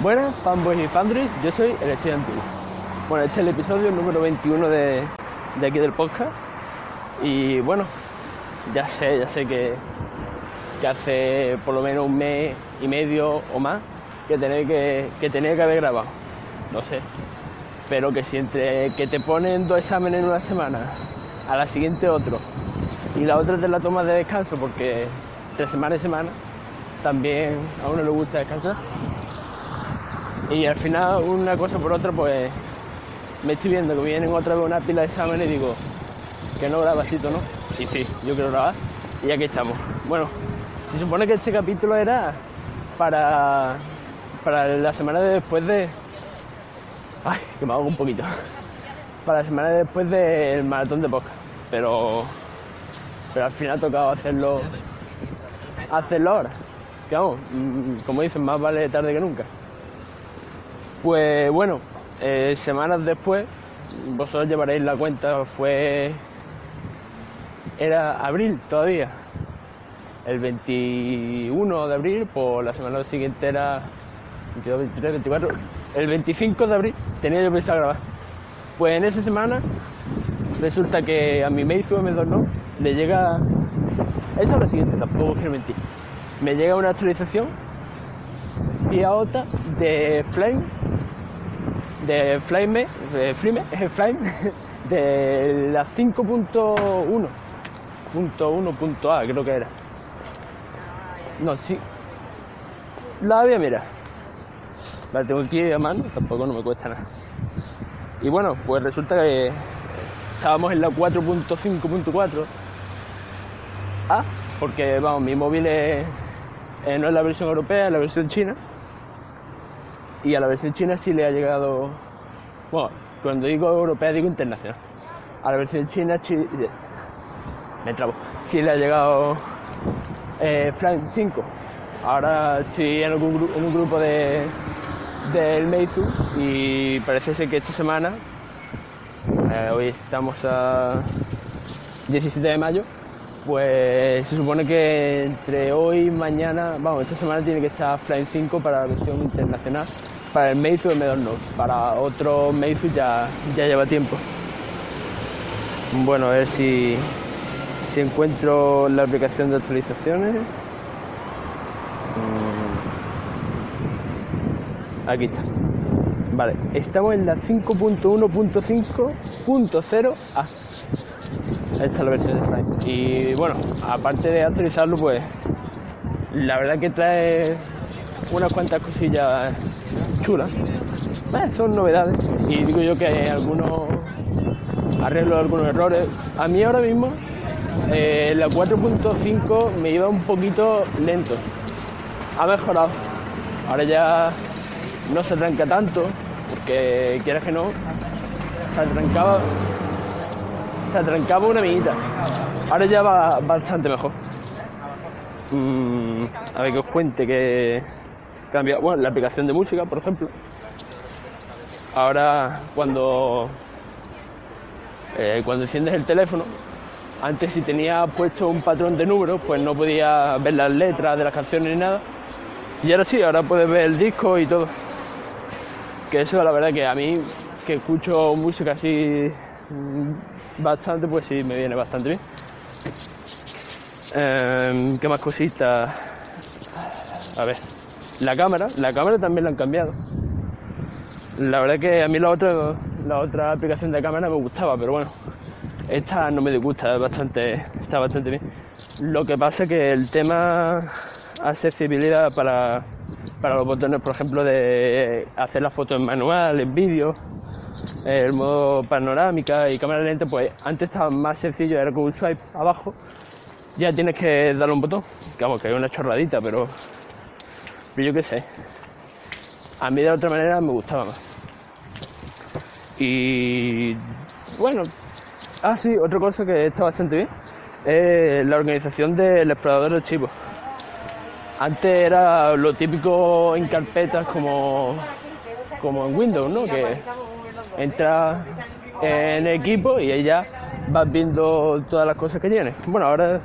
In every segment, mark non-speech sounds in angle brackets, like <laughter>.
Buenas, fanboys y fandris, yo soy el estudiante. Bueno, este es el episodio número 21 de, aquí del podcast. Y bueno, ya sé, ya sé que, que hace por lo menos un mes y medio o más que tenía que, que tenía que haber grabado. No sé. Pero que si entre que te ponen dos exámenes en una semana, a la siguiente otro, y la otra te la tomas de descanso porque tres semanas y semana, también a uno le gusta descansar. Y al final, una cosa por otra, pues me estoy viendo que vienen otra vez una pila de exámenes y digo, que no grabacito, ¿no? Y sí, yo quiero grabar. Y aquí estamos. Bueno, se supone que este capítulo era para, para la semana de después de. Ay, que me hago un poquito. Para la semana de después del maratón de podcast. Pero. Pero al final ha tocado hacerlo. Hacerlo ahora. Que vamos, mm, como dicen, más vale tarde que nunca. Pues bueno, eh, semanas después, vosotros llevaréis la cuenta, fue. Era abril todavía. El 21 de abril, por la semana siguiente era 22, 23, 24. El 25 de abril tenía yo pensado grabar. Pues en esa semana resulta que a mi Meizu M2 no le llega. Eso es lo siguiente, tampoco quiero mentir. Me llega una actualización tía Ota de Flame de Flame, de Flame, <laughs> Flame de la 5.1 punto 1 punto A creo que era. No, sí. La había mira. La tengo aquí a mano, tampoco no me cuesta nada. Y bueno, pues resulta que estábamos en la 4.5.4 A porque vamos, mi móvil eh, no es la versión europea, es la versión china y a la versión china sí le ha llegado, bueno, cuando digo europea digo internacional, a la versión china chi- me trabo, sí le ha llegado eh, Flyme 5. Ahora estoy en, algún un grupo de del Meizu y parece ser que esta semana, eh, hoy estamos a 17 de mayo, pues se supone que entre hoy y mañana, vamos, esta semana tiene que estar Flyme 5 para la versión internacional, para el Meizu M2 Note, para otro Meizu ya, ya lleva tiempo. Bueno, a ver si, si encuentro la aplicación de actualizaciones. Mm. Aquí está. Vale, estamos en la 5.1.5.0A. Esta es la versión de Slime. Y bueno, aparte de actualizarlo, pues la verdad que trae unas cuantas cosillas chulas. Eh, son novedades. Y digo yo que hay algunos arreglos, algunos errores. A mí ahora mismo eh, la 4.5 me iba un poquito lento. Ha mejorado. Ahora ya no se tranca tanto, porque quieras que no, se atrancaba, se atrancaba una minita. Ahora ya va bastante mejor. Mm, a ver que os cuente que cambia, bueno, la aplicación de música, por ejemplo. Ahora cuando eh, cuando enciendes el teléfono, antes si tenía puesto un patrón de números, pues no podía ver las letras de las canciones ni nada. Y ahora sí, ahora puedes ver el disco y todo. Que eso la verdad que a mí, que escucho música así mm, bastante, pues sí, me viene bastante bien. Em, ¿Qué más cositas? A ver, la cámara, la cámara también la han cambiado. La verdad que a mí la otra, la otra aplicación de cámara me gustaba, pero bueno, esta no me disgusta, es bastante, está bastante bien. Lo que pasa que el tema accesibilidad para, para los botones, por ejemplo, de hacer la foto en manual, en vídeo, el modo panorámica y cámara lenta, pues antes estaba más sencillo, era con un swipe abajo, ya tienes que darle un botón, vamos, que hay una chorradita, pero, pero yo qué sé. A mí de otra manera me gustaba más. Y bueno, ah sí, otra cosa que está bastante bien es la organización del explorador de archivos. Antes era lo típico en carpetas como, como en Windows, ¿no? Que entras en equipo y ya vas viendo todas las cosas que tienes. Bueno, ahora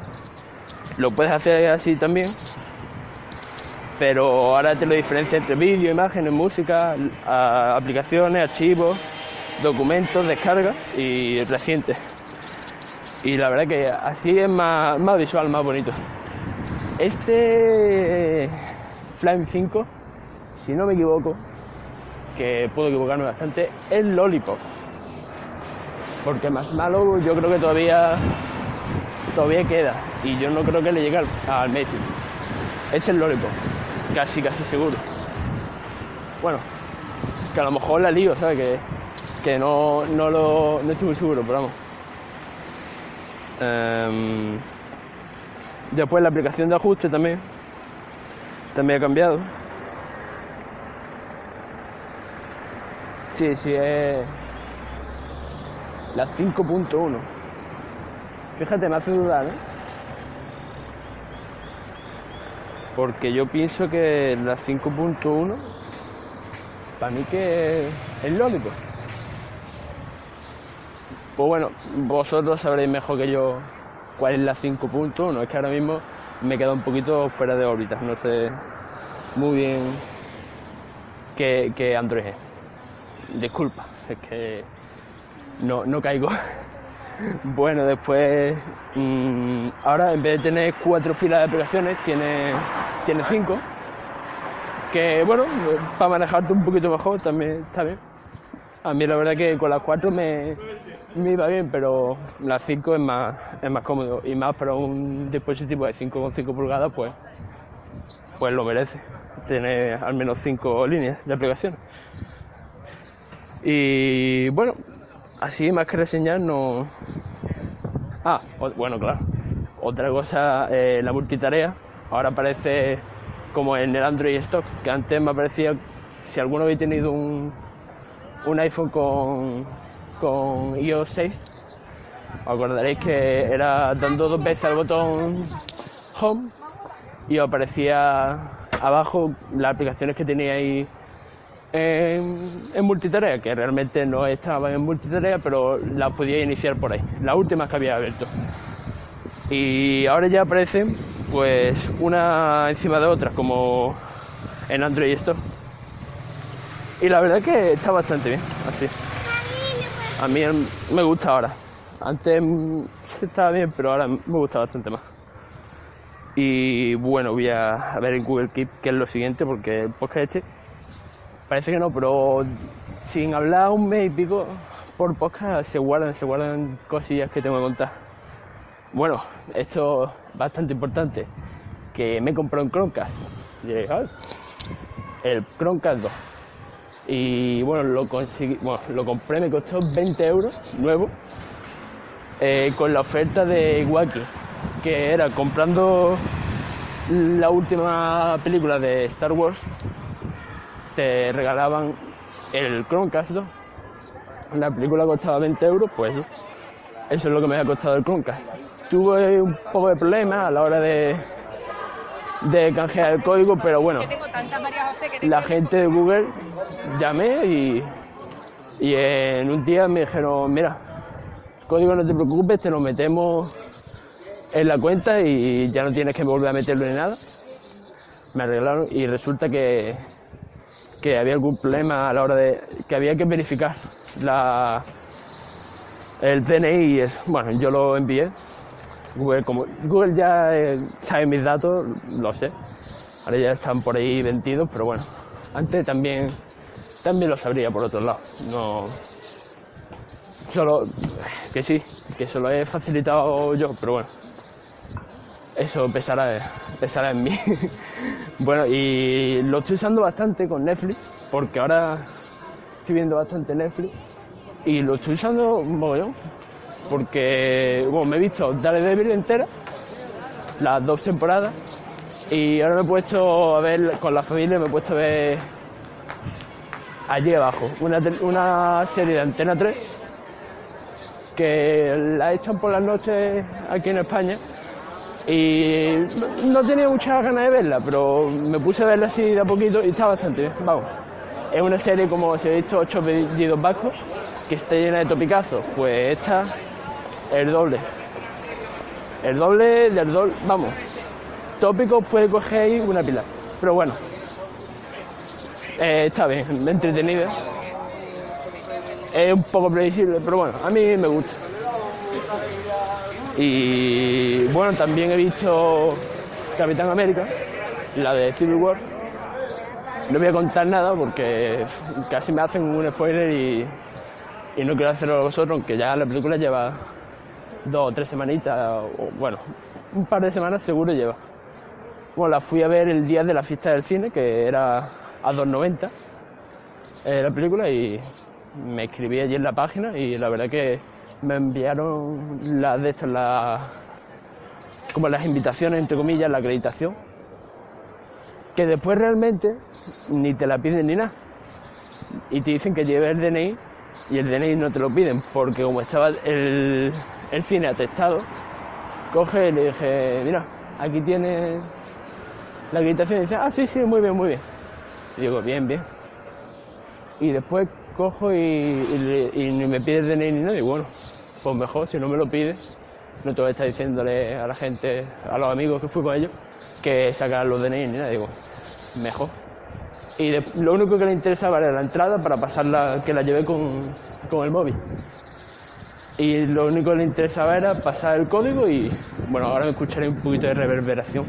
lo puedes hacer así también, pero ahora te lo diferencia entre vídeo, imágenes, música, aplicaciones, archivos, documentos, descargas y recientes. Y la verdad que así es más, más visual, más bonito. Este Flame 5, si no me equivoco, que puedo equivocarme bastante, es Lollipop. Porque más malo yo creo que todavía todavía queda y yo no creo que le llegue al, al Messi. Este es Lollipop, casi casi seguro. Bueno, que a lo mejor la lío, ¿sabes? Que, que no, no, lo, no estoy muy seguro, pero vamos. Em, después la aplicación de ajuste también. También ha cambiado. Sí, sí, es la 5.1. Fíjate, me hace dudar, ¿eh? Porque yo pienso que la 5.1, para mí que es lógico. Pues bueno, vosotros sabréis mejor que yo cuál es la 5.1. Es que ahora mismo me queda un poquito fuera de órbita. No sé muy bien qué, qué Android es. Disculpa, es que no, no caigo. <laughs> Bueno, después, mm, ahora en vez de tener cuatro filas de aplicaciones, tiene, tiene cinco. Que bueno, para manejarte un poquito mejor también está bien. A mí la verdad que con las cuatro me, me iba bien, pero las cinco es más, es más cómodo. Y más para un dispositivo de 5,5 pulgadas, pues, pues lo merece. Tener al menos cinco líneas de aplicaciones. Y bueno, así más que reseñar no... Ah, bueno, claro. Otra cosa, eh, la multitarea. Ahora aparece como en el Android Stock, que antes me aparecía, si alguno había tenido un, un iPhone con, con iOS 6, os acordaréis que era dando dos veces al botón Home y aparecía abajo las aplicaciones que teníais en, en multitarea, que realmente no estaban en multitarea, pero las podía iniciar por ahí, las últimas que había abierto. Y ahora ya aparecen, pues, una encima de otra, como en Android Store. Y la verdad que está bastante bien, así. A mí em, me gusta ahora. Antes sí <laughs> estaba bien, pero ahora me gusta bastante más. Y bueno, voy a, ver en Google Keep qué es lo siguiente, porque el podcast este parece que no, pero sin hablar un mes y pico por podcast se guardan, se guardan cosillas que tengo que contar. Bueno, esto es bastante importante, que me compré un Chromecast. Y diréis, "Ay, el Chromecast 2. Y bueno, lo conseguí, bueno, lo compré, me costó 20 euros nuevo, eh, con la oferta de Wacky, que era comprando la última película de Star Wars, te regalaban el Chromecast 2. La película costaba 20 euros, pues eso, es lo que me ha costado el Chromecast. Tuve un poco de problema a la hora de, de canjear el código, pero bueno, la gente de Google llamé y, y en un día me dijeron, mira, código no te preocupes, te lo metemos en la cuenta y ya no tienes que volver a meterlo ni nada. Me arreglaron y resulta que, que había algún problema a la hora de que había que verificar la el DNI y es, bueno, yo lo envié. Google, como Google ya eh, sabe mis datos, lo sé. Ahora ya están por ahí vendidos, pero bueno, antes también también lo sabría por otro lado. No solo que sí, que se lo he facilitado yo, pero bueno. Eso pesará, pesará en mí. <laughs> bueno, y lo estoy usando bastante con Netflix, porque ahora estoy viendo bastante Netflix y lo estoy usando un mogollón, porque bueno, me he visto Daredevil entera, las dos temporadas, y ahora me he puesto a ver con la familia, me he puesto a ver allí abajo, una, una serie de Antena 3 que la echan por las noches aquí en España y no- tenía muchas ganas de verla, pero me puse a verla así de a poquito y está bastante bien, vamos. Es una serie como si he visto ocho pedidos vascos que está llena de topicazos, pues esta el doble. El doble del doble, vamos. Tópicos puede coger una pila. Pero bueno, eh, está bien, <laughs> entretenida. Es un poco previsible, pero bueno, a mí me gusta. Y bueno, también he visto Capitán América, la de Civil War. No voy a contar nada porque casi me hacen un spoiler y, y no quiero hacerlo a vosotros, aunque ya la película lleva dos o tres semanitas, o bueno, un par de semanas seguro lleva. Bueno, la fui a ver el día de la fiesta del cine, que era a 2.90 eh, la película, y me escribí allí en la página y la verdad que me enviaron las de estas, las, como las invitaciones, entre comillas, la acreditación, que después realmente ni te la piden ni nada. Y te dicen que lleves el DNI y el DNI no te lo piden, porque como estaba el, el cine atestado, coge y le dije, mira, aquí tiene la acreditación y dice, ah, sí, sí, muy bien, muy bien. Y digo, bien, bien. Y después cojo y, ni me pide DNI ni nada, y bueno, pues mejor, si no me lo pide, no te voy a estar diciéndole a la gente, a los amigos que fui con ellos, que sacaran los DNI ni nada, digo, mejor. Y lo único que le interesaba era la entrada para pasarla, que la llevé con, con el móvil. Y lo único que le interesaba era pasar el código y, bueno, ahora me escucharé un poquito de reverberación,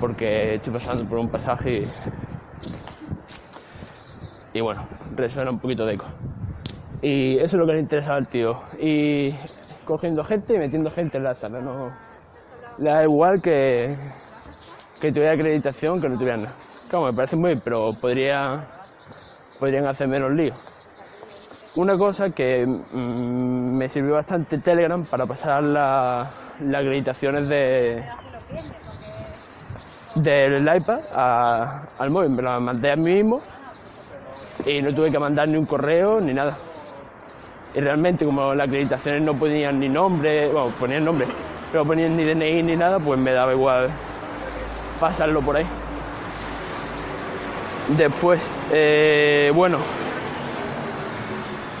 porque estoy pasando por un pasaje y, y bueno, resuena un poquito de eco. Y eso es lo que le interesaba al tío. Y cogiendo gente y metiendo gente en la sala, no. Le da igual que, que tuviera acreditación que no tuviera nada. Claro, me parece muy bien, pero podría, podrían hacer menos lío. Una cosa que mm, me sirvió bastante Telegram para pasar la- las acreditaciones de del iPad al móvil. Me las mandé a mí mismo y no tuve que mandar ni un correo ni nada. Y realmente como las acreditaciones no ponían ni nombre, bueno, ponían nombre, pero ponían ni DNI ni nada, pues me daba igual pasarlo por ahí. Después, eh, bueno,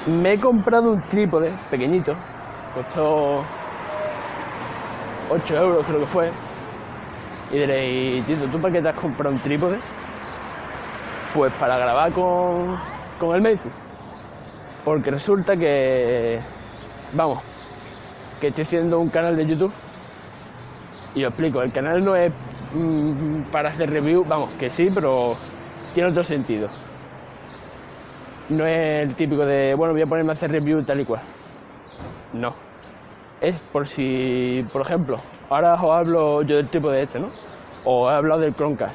me he comprado un trípode pequeñito, costó 8 euros creo que fue. Y diréis, Tito, ¿tú para qué te has comprado un trípode? Pues para grabar con, con el Meizu. Porque resulta que, vamos, que estoy haciendo un canal de YouTube. Y os explico, el canal no es mm, para hacer review, vamos, que sí, pero tiene otro sentido. No es el típico de, bueno, voy a ponerme a hacer review tal y cual. No. Es por si, por ejemplo, ahora os hablo yo del tipo de este, ¿no? O he hablado del Chromecast.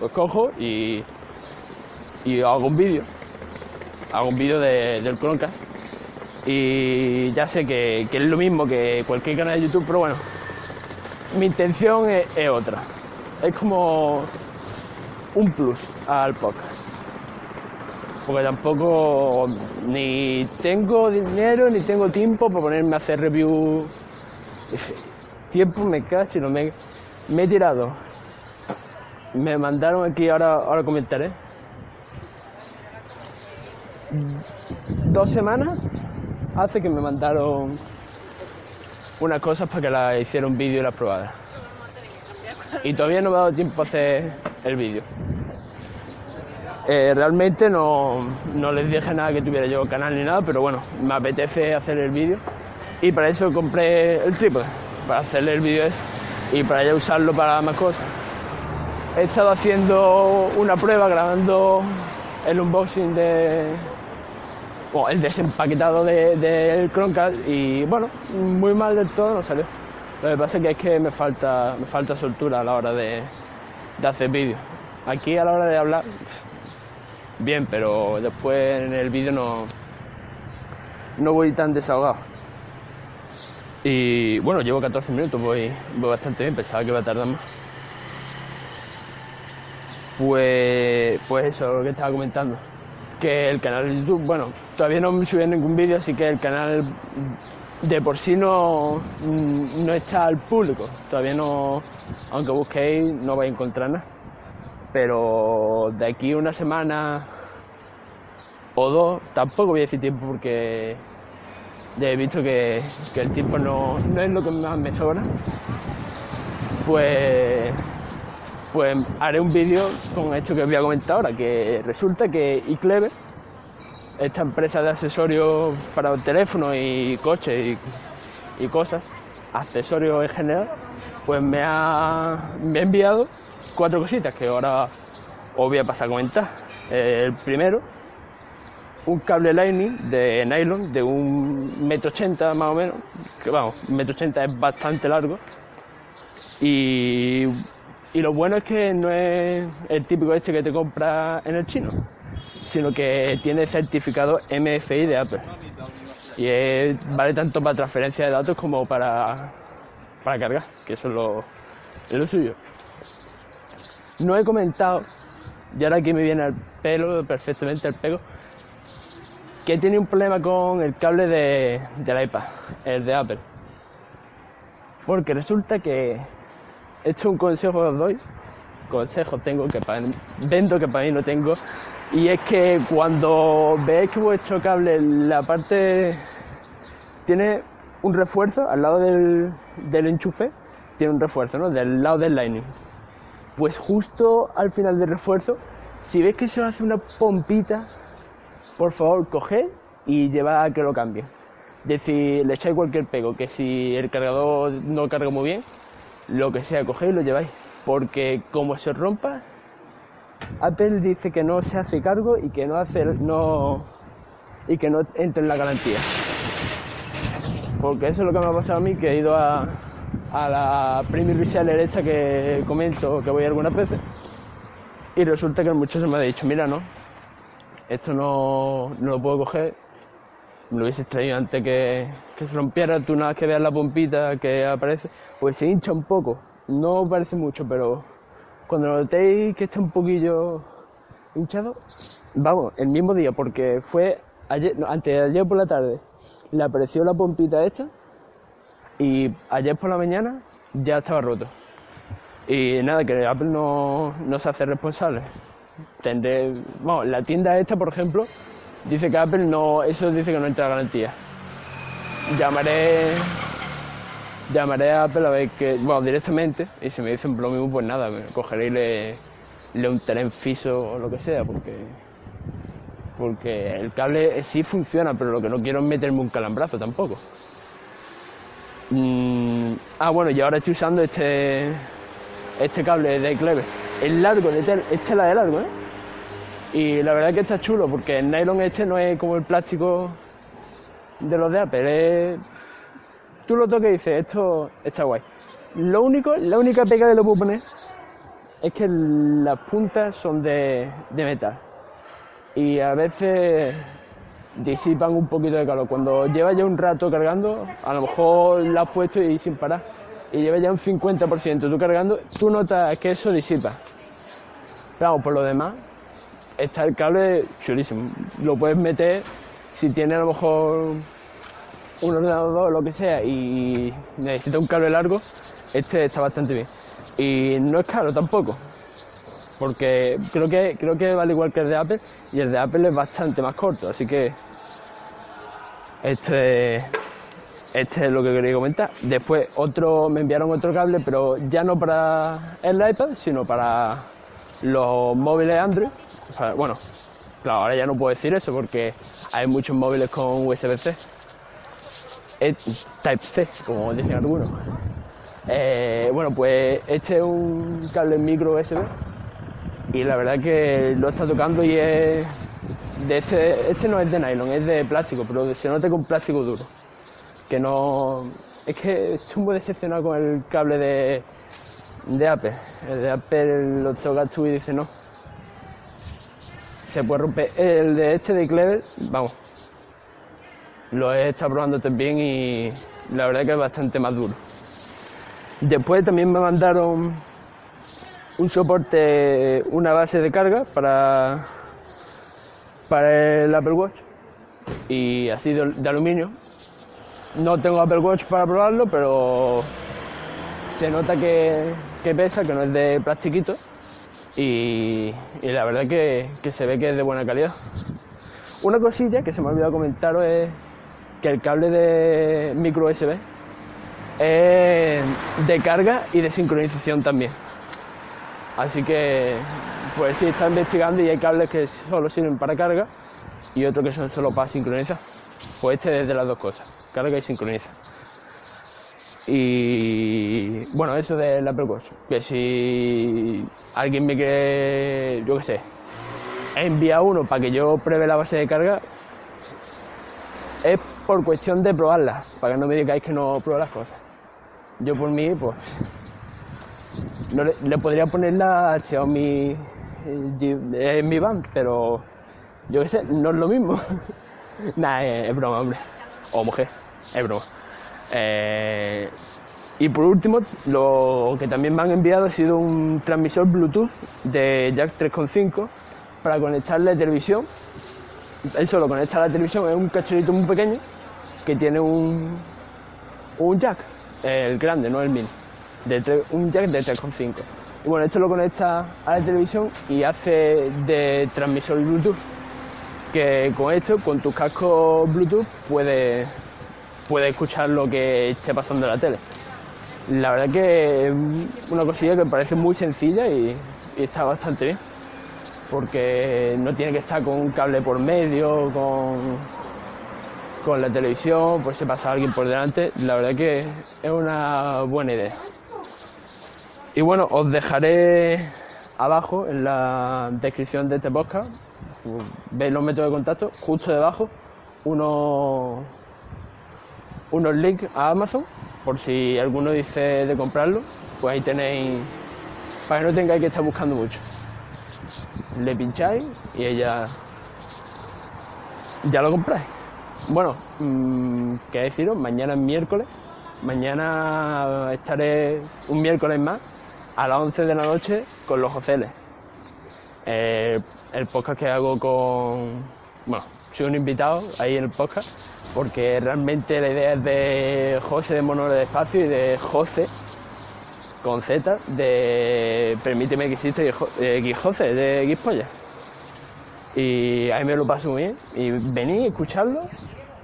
Pues cojo y, y hago un vídeo. Hago un vídeo de- del Chromecast. Y ya sé que, que es lo mismo que cualquier canal de YouTube, pero bueno, mi intención es, es otra. Es como un plus al podcast. Porque tampoco ni tengo dinero ni tengo tiempo para ponerme a hacer review. Tiempo me casi no me, me he tirado. Me mandaron aquí, ahora, ahora comentaré. Dos semanas hace que me mandaron unas cosas para que las hiciera un vídeo y las probara. Y todavía no me ha dado tiempo a hacer el vídeo. Eh, realmente no, no les dije nada que tuviera yo canal ni nada, pero bueno, me apetece hacer el vídeo. Y para eso compré el trípode, para hacerle el vídeo y para ya usarlo para más cosas. He estado haciendo una prueba grabando el unboxing de. o el desempaquetado de- del Chromecast y bueno, muy mal del todo no salió. Lo que pasa es que es que me falta, me falta soltura a la hora de, de hacer vídeos. Aquí a la hora de hablar, bien, pero después en el vídeo no, no voy tan desahogado. Y bueno, llevo 14 minutos, voy, voy bastante bien, pensaba que iba a tardar más. Pues, pues eso, lo que estaba comentando. Que el canal de YouTube, bueno, todavía no me subí ningún vídeo, así que el canal de por sí no, mm, no está al público. Todavía no, aunque busquéis, no vais a encontrar nada. Pero de aquí una semana o dos, tampoco voy a decir tiempo porque ya he visto que, que el tiempo no, no es lo que más me sobra. Pues pues haré un vídeo con esto que os voy a comentar ahora, que resulta que iClever, esta empresa de accesorios para teléfonos y coches y, cosas, accesorios en general, pues me ha, me ha enviado cuatro cositas que ahora os voy a pasar a comentar. El primero, un cable Lightning de nylon de un metro ochenta más o menos, que vamos, metro ochenta es bastante largo. Y, y, lo bueno es que no es el típico este que te compras en el chino, sino que tiene certificado MFI de Apple. Y vale tanto para transferencia de datos como para, para cargar, que eso es lo, es lo suyo. No he comentado, y ahora aquí me viene el pelo, perfectamente el pego, que tiene un problema con el cable de, del iPad, el de Apple. Porque resulta que esto es un consejo que os doy, consejo tengo que para, vendo que para mí no tengo, y es que cuando veis que vuestro cable, la parte tiene un refuerzo al lado del, del enchufe, tiene un refuerzo, ¿no? Del lado del Lightning. Pues justo al final del refuerzo, si veis que se hace una pompita por favor coged y llevad a que lo cambie. Decir, le echáis cualquier pego, que si el cargador no carga muy bien, lo que sea, cogéis y lo lleváis. Porque como se rompa, Apple dice que no se hace cargo y que no hace no y que no entra en la garantía. Porque eso es lo que me ha pasado a mí, que he ido a, a la Premier Reseller esta que comento que voy algunas veces. Y resulta que el muchacho me ha dicho, mira, no, esto no, lo puedo coger, me lo hubiese traído antes que, se rompiera, tú nada que veas la pompita que aparece, pues se hincha un poco, no parece mucho, pero cuando notéis que está un poquillo hinchado, vamos, el mismo día, porque fue ayer, antes de ayer por la tarde, le apareció la pompita esta y ayer por la mañana ya estaba roto. Y nada, que Apple no, no se hace responsable tendré, bueno, la tienda esta, por ejemplo, dice que Apple no, eso dice que no entra garantía. Llamaré, llamaré a Apple a ver que, bueno, directamente, y si me dicen lo mismo, pues nada, me cogeré y le, le untaré en fiso o lo que sea, porque, porque el cable sí funciona, pero lo que no quiero es meterme un calambrazo tampoco. Mm, ah, bueno, y ahora estoy usando este, este cable de Clever es largo, este es largo, ¿eh? Y la verdad es que está chulo, porque el nylon este no es como el plástico de los de Apple, Tú lo toques y dices, esto está guay. Lo único, la única pega que le puedo poner es que las puntas son de, de metal. Y a veces disipan un poquito de calor. Cuando llevas ya un rato cargando, a lo mejor la has puesto y sin parar y lleva ya un 50% tú cargando, tú notas que eso disipa. Pero por lo demás, está el cable chulísimo. Lo puedes meter, si tiene a lo mejor un ordenador o lo que sea y necesita un cable largo, este está bastante bien. Y no es caro tampoco, porque creo que, creo que vale igual que el de Apple y el de Apple es bastante más corto, así que este este es lo que quería comentar. Después otro, me enviaron otro cable, pero ya no para el iPad, sino para los móviles Android. bueno, claro, ahora ya no puedo decir eso porque hay muchos móviles con USB-C. Type-C, como dicen algunos. Eh, bueno, pues este es un cable micro USB y la verdad que lo está tocando y es de este, este no es de nylon, es de plástico, pero se nota con plástico duro que no... Es que estoy muy decepcionado con el cable de, de Apple. El de Apple lo toca tú y dice no. Se puede romper. El de este de Clever, vamos. Lo he estado probando también y la verdad que es bastante más duro. Después también me mandaron un soporte, una base de carga para, para el Apple Watch y así de aluminio no tengo Apple Watch para probarlo, pero se nota que, pesa, que no es de plastiquito y, la verdad que, que, se ve que es de buena calidad. Una cosilla que se me ha olvidado comentaros es que el cable de micro USB es de carga y de sincronización también. Así que, pues sí, está investigando y hay cables que solo sirven para carga y otros que son solo para sincronizar. Pues este es de las dos cosas, carga y sincroniza. Y bueno, eso de la Apple Que si alguien me quiere, yo qué sé, envía uno para que yo pruebe la base de carga, es por cuestión de probarla, para que no me digáis que no pruebo las cosas. Yo por mí, pues, no le, podría poner la Xiaomi en mi van, pero yo qué sé, no es lo mismo. <laughs> Nada, es, broma, hombre. O mujer, es broma. Eh, y por último, lo que también me han enviado ha sido un transmisor Bluetooth de Jack 3.5 para conectarle a televisión. Él solo conecta a la televisión, es un cacharrito muy pequeño que tiene un, un jack, el grande, no el mini, de un jack de 3.5. Y bueno, esto lo conecta a la televisión y hace de transmisor Bluetooth, que con esto, con tus cascos Bluetooth, puedes puede escuchar lo que esté pasando en la tele. La verdad que es una cosilla que me parece muy sencilla y, está bastante bien, porque no tiene que estar con un cable por medio, con, con la televisión, pues se pasa alguien por delante. La verdad que es una buena idea. Y bueno, os dejaré abajo en la descripción de este podcast, veis los métodos de contacto, justo debajo, unos unos links a Amazon, por si alguno dice de comprarlo, pues ahí tenéis, para que no tengáis que estar buscando mucho. Le pincháis y ella ya lo compráis. Bueno, mmm, qué deciros, mañana es miércoles, mañana estaré un miércoles más a las 11 de la noche con los Joceles. Eh, el podcast que hago con, bueno, soy un invitado ahí en el podcast, porque realmente la idea es de José de Monole de Espacio y de José con Z de Permíteme que existe X José de X Polla. Y ahí me lo paso muy bien. Y venid, escucharlo.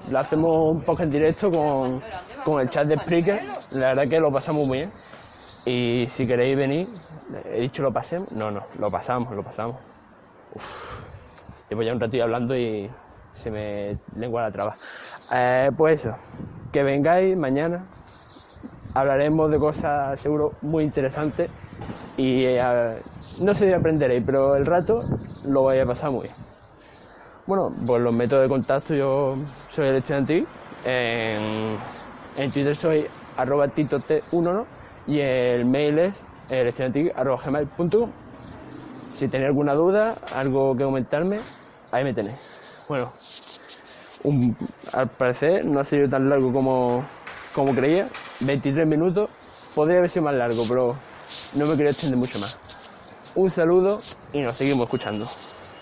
Lo hacemos un poco en directo con, con el chat de Spreaker. La verdad que lo pasamos muy bien. Y si queréis venir, he dicho lo pasemos. No, no, lo pasamos, lo pasamos. Uf. Llevo ya un ratito hablando y se me lengua la traba. Eh, pues eso, que vengáis mañana, hablaremos de cosas seguro muy interesantes y eh, no sé si aprenderéis, pero el rato lo vais a pasar muy bien. Bueno, pues los métodos de contacto, yo soy el estudiante en, en Twitter soy arroba tito1 y el mail es arroba gmail.com. Si tenéis alguna duda, algo que comentarme, ahí me tenéis. Bueno, al parecer no ha sido tan largo como, como creía. 23 minutos. Podría haber sido más largo, pero no me quería extender mucho más. Un saludo y nos seguimos escuchando.